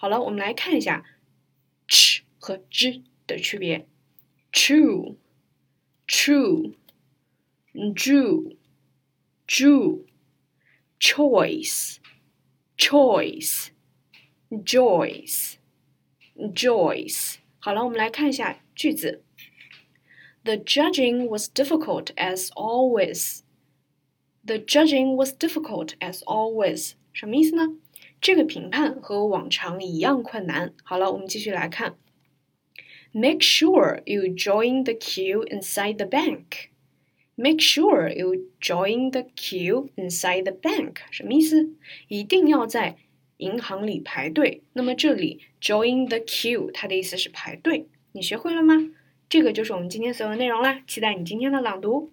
好了，我们来看一下 ch 和 z 的区别。true, true, drew, drew, choice, choice, joyce, joyce。好了，我们来看一下句子。The judging was difficult as always. The judging was difficult as always. 什么意思呢？这个评判和往常一样困难。好了，我们继续来看。Make sure you join the queue inside the bank. Make sure you join the queue inside the bank. 什么意思？一定要在银行里排队。那么这里 join the queue，它的意思是排队。你学会了吗？这个就是我们今天所有内容啦。期待你今天的朗读。